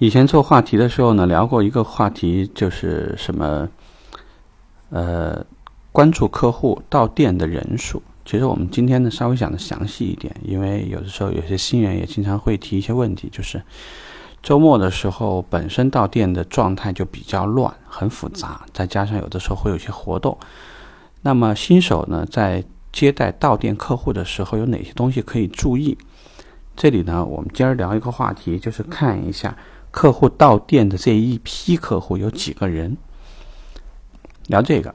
以前做话题的时候呢，聊过一个话题，就是什么，呃，关注客户到店的人数。其实我们今天呢，稍微讲的详细一点，因为有的时候有些新人也经常会提一些问题，就是周末的时候本身到店的状态就比较乱，很复杂，再加上有的时候会有些活动。那么新手呢，在接待到店客户的时候，有哪些东西可以注意？这里呢，我们今儿聊一个话题，就是看一下。客户到店的这一批客户有几个人？聊这个。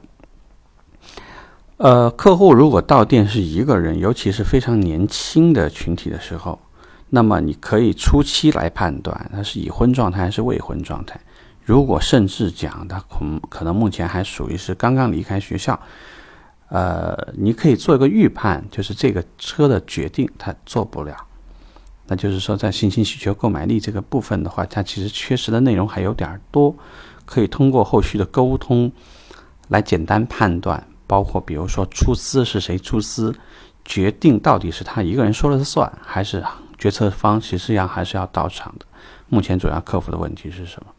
呃，客户如果到店是一个人，尤其是非常年轻的群体的时候，那么你可以初期来判断他是已婚状态还是未婚状态。如果甚至讲他可可能目前还属于是刚刚离开学校，呃，你可以做一个预判，就是这个车的决定他做不了。那就是说，在信心需求购买力这个部分的话，它其实缺失的内容还有点多，可以通过后续的沟通来简单判断。包括比如说出资是谁出资，决定到底是他一个人说了算，还是决策方其实要还是要到场的。目前主要克服的问题是什么？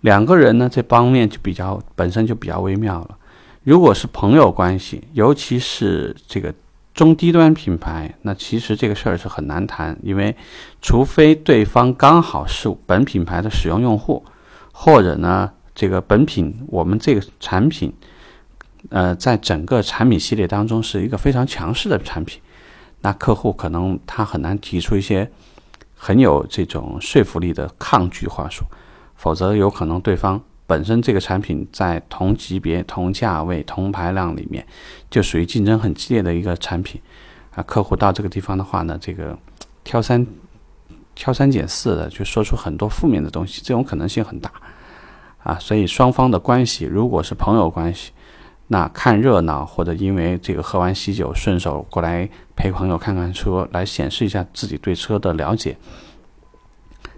两个人呢，这方面就比较本身就比较微妙了。如果是朋友关系，尤其是这个。中低端品牌，那其实这个事儿是很难谈，因为除非对方刚好是本品牌的使用用户，或者呢，这个本品我们这个产品，呃，在整个产品系列当中是一个非常强势的产品，那客户可能他很难提出一些很有这种说服力的抗拒话术，否则有可能对方。本身这个产品在同级别、同价位、同排量里面，就属于竞争很激烈的一个产品啊。客户到这个地方的话呢，这个挑三挑三拣四的，就说出很多负面的东西，这种可能性很大啊。所以双方的关系，如果是朋友关系，那看热闹或者因为这个喝完喜酒顺手过来陪朋友看看车，来显示一下自己对车的了解，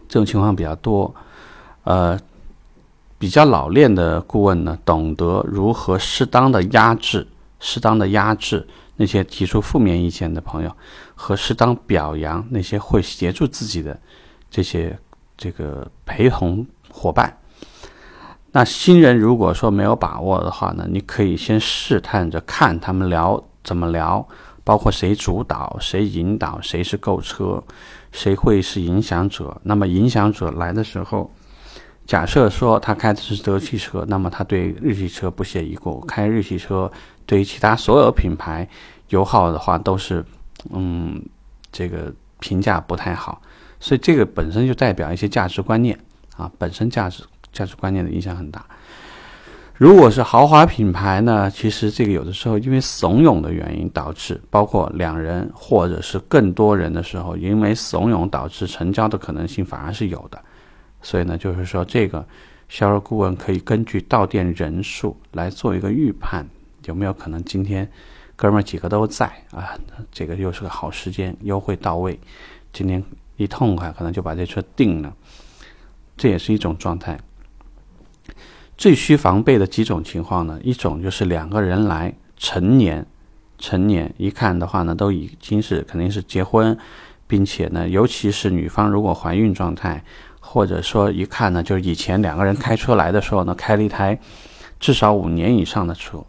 这种情况比较多，呃。比较老练的顾问呢，懂得如何适当的压制、适当的压制那些提出负面意见的朋友，和适当表扬那些会协助自己的这些这个陪同伙伴。那新人如果说没有把握的话呢，你可以先试探着看他们聊怎么聊，包括谁主导、谁引导、谁是购车、谁会是影响者。那么影响者来的时候。假设说他开的是德系车，那么他对日系车不屑一顾；开日系车对于其他所有品牌油耗的话都是，嗯，这个评价不太好。所以这个本身就代表一些价值观念啊，本身价值价值观念的影响很大。如果是豪华品牌呢，其实这个有的时候因为怂恿的原因导致，包括两人或者是更多人的时候，因为怂恿导致成交的可能性反而是有的。所以呢，就是说，这个销售顾问可以根据到店人数来做一个预判，有没有可能今天哥们儿几个都在啊？这个又是个好时间，优惠到位，今天一痛快，可能就把这车定了。这也是一种状态。最需防备的几种情况呢？一种就是两个人来成年，成年一看的话呢，都已经是肯定是结婚，并且呢，尤其是女方如果怀孕状态。或者说一看呢，就是以前两个人开车来的时候呢，开了一台至少五年以上的车，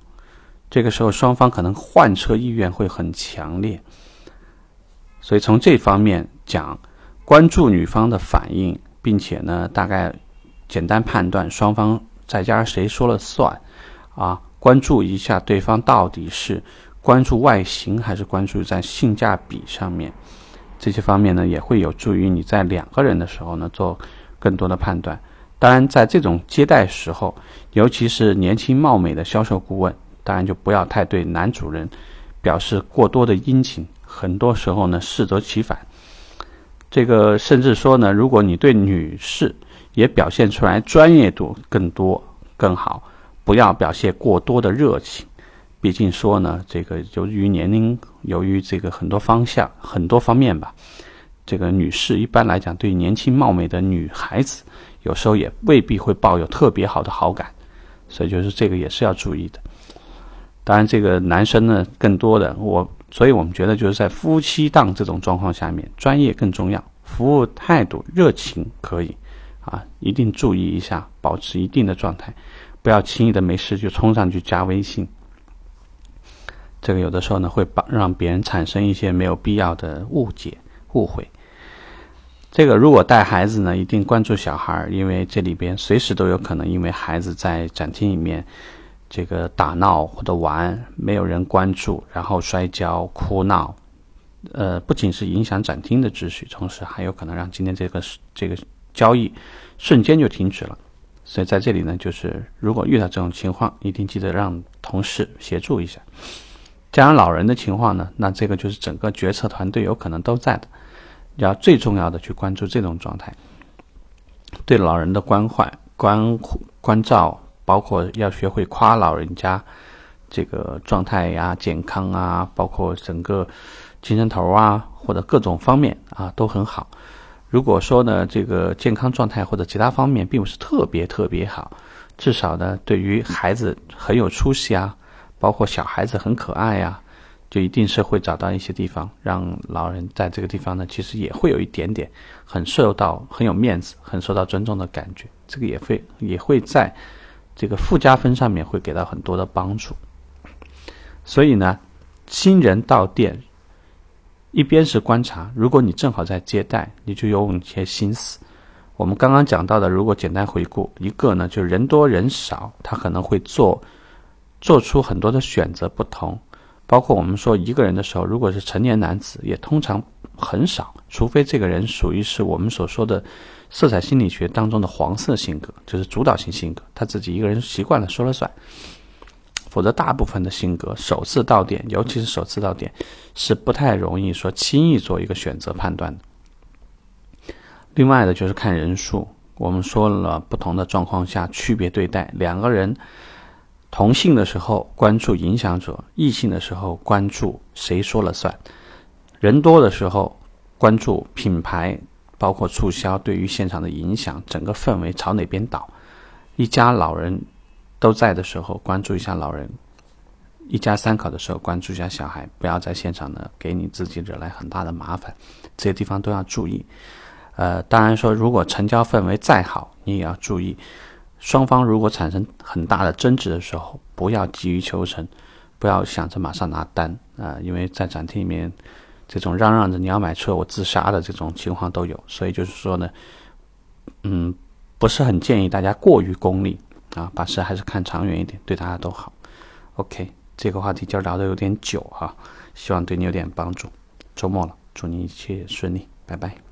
这个时候双方可能换车意愿会很强烈，所以从这方面讲，关注女方的反应，并且呢，大概简单判断双方在家谁说了算，啊，关注一下对方到底是关注外形还是关注在性价比上面。这些方面呢，也会有助于你在两个人的时候呢做更多的判断。当然，在这种接待时候，尤其是年轻貌美的销售顾问，当然就不要太对男主人表示过多的殷勤。很多时候呢，适得其反。这个甚至说呢，如果你对女士也表现出来专业度更多更好，不要表现过多的热情。毕竟说呢，这个由于年龄，由于这个很多方向、很多方面吧，这个女士一般来讲对年轻貌美的女孩子，有时候也未必会抱有特别好的好感，所以就是这个也是要注意的。当然，这个男生呢，更多的我，所以我们觉得就是在夫妻档这种状况下面，专业更重要，服务态度、热情可以啊，一定注意一下，保持一定的状态，不要轻易的没事就冲上去加微信。这个有的时候呢，会把让别人产生一些没有必要的误解、误会。这个如果带孩子呢，一定关注小孩，因为这里边随时都有可能因为孩子在展厅里面这个打闹或者玩，没有人关注，然后摔跤、哭闹，呃，不仅是影响展厅的秩序，同时还有可能让今天这个这个交易瞬间就停止了。所以在这里呢，就是如果遇到这种情况，一定记得让同事协助一下。家养老人的情况呢，那这个就是整个决策团队有可能都在的。要最重要的去关注这种状态，对老人的关怀、关关照，包括要学会夸老人家这个状态呀、健康啊，包括整个精神头啊，或者各种方面啊都很好。如果说呢，这个健康状态或者其他方面并不是特别特别好，至少呢，对于孩子很有出息啊，包括小孩子很可爱呀。就一定是会找到一些地方，让老人在这个地方呢，其实也会有一点点很受到很有面子、很受到尊重的感觉。这个也会也会在这个附加分上面会给到很多的帮助。所以呢，新人到店，一边是观察，如果你正好在接待，你就用一些心思。我们刚刚讲到的，如果简单回顾，一个呢，就是人多人少，他可能会做做出很多的选择不同。包括我们说一个人的时候，如果是成年男子，也通常很少，除非这个人属于是我们所说的色彩心理学当中的黄色性格，就是主导性性格，他自己一个人习惯了说了算。否则，大部分的性格首次到店，尤其是首次到店，是不太容易说轻易做一个选择判断的。另外的就是看人数，我们说了不同的状况下区别对待两个人。同性的时候关注影响者，异性的时候关注谁说了算。人多的时候关注品牌，包括促销对于现场的影响，整个氛围朝哪边倒。一家老人都在的时候关注一下老人，一家三口的时候关注一下小孩，不要在现场呢给你自己惹来很大的麻烦。这些地方都要注意。呃，当然说如果成交氛围再好，你也要注意。双方如果产生很大的争执的时候，不要急于求成，不要想着马上拿单啊！因为在展厅里面，这种嚷嚷着你要买车我自杀的这种情况都有，所以就是说呢，嗯，不是很建议大家过于功利啊，把事还是看长远一点，对大家都好。OK，这个话题今儿聊的有点久哈，希望对你有点帮助。周末了，祝你一切顺利，拜拜。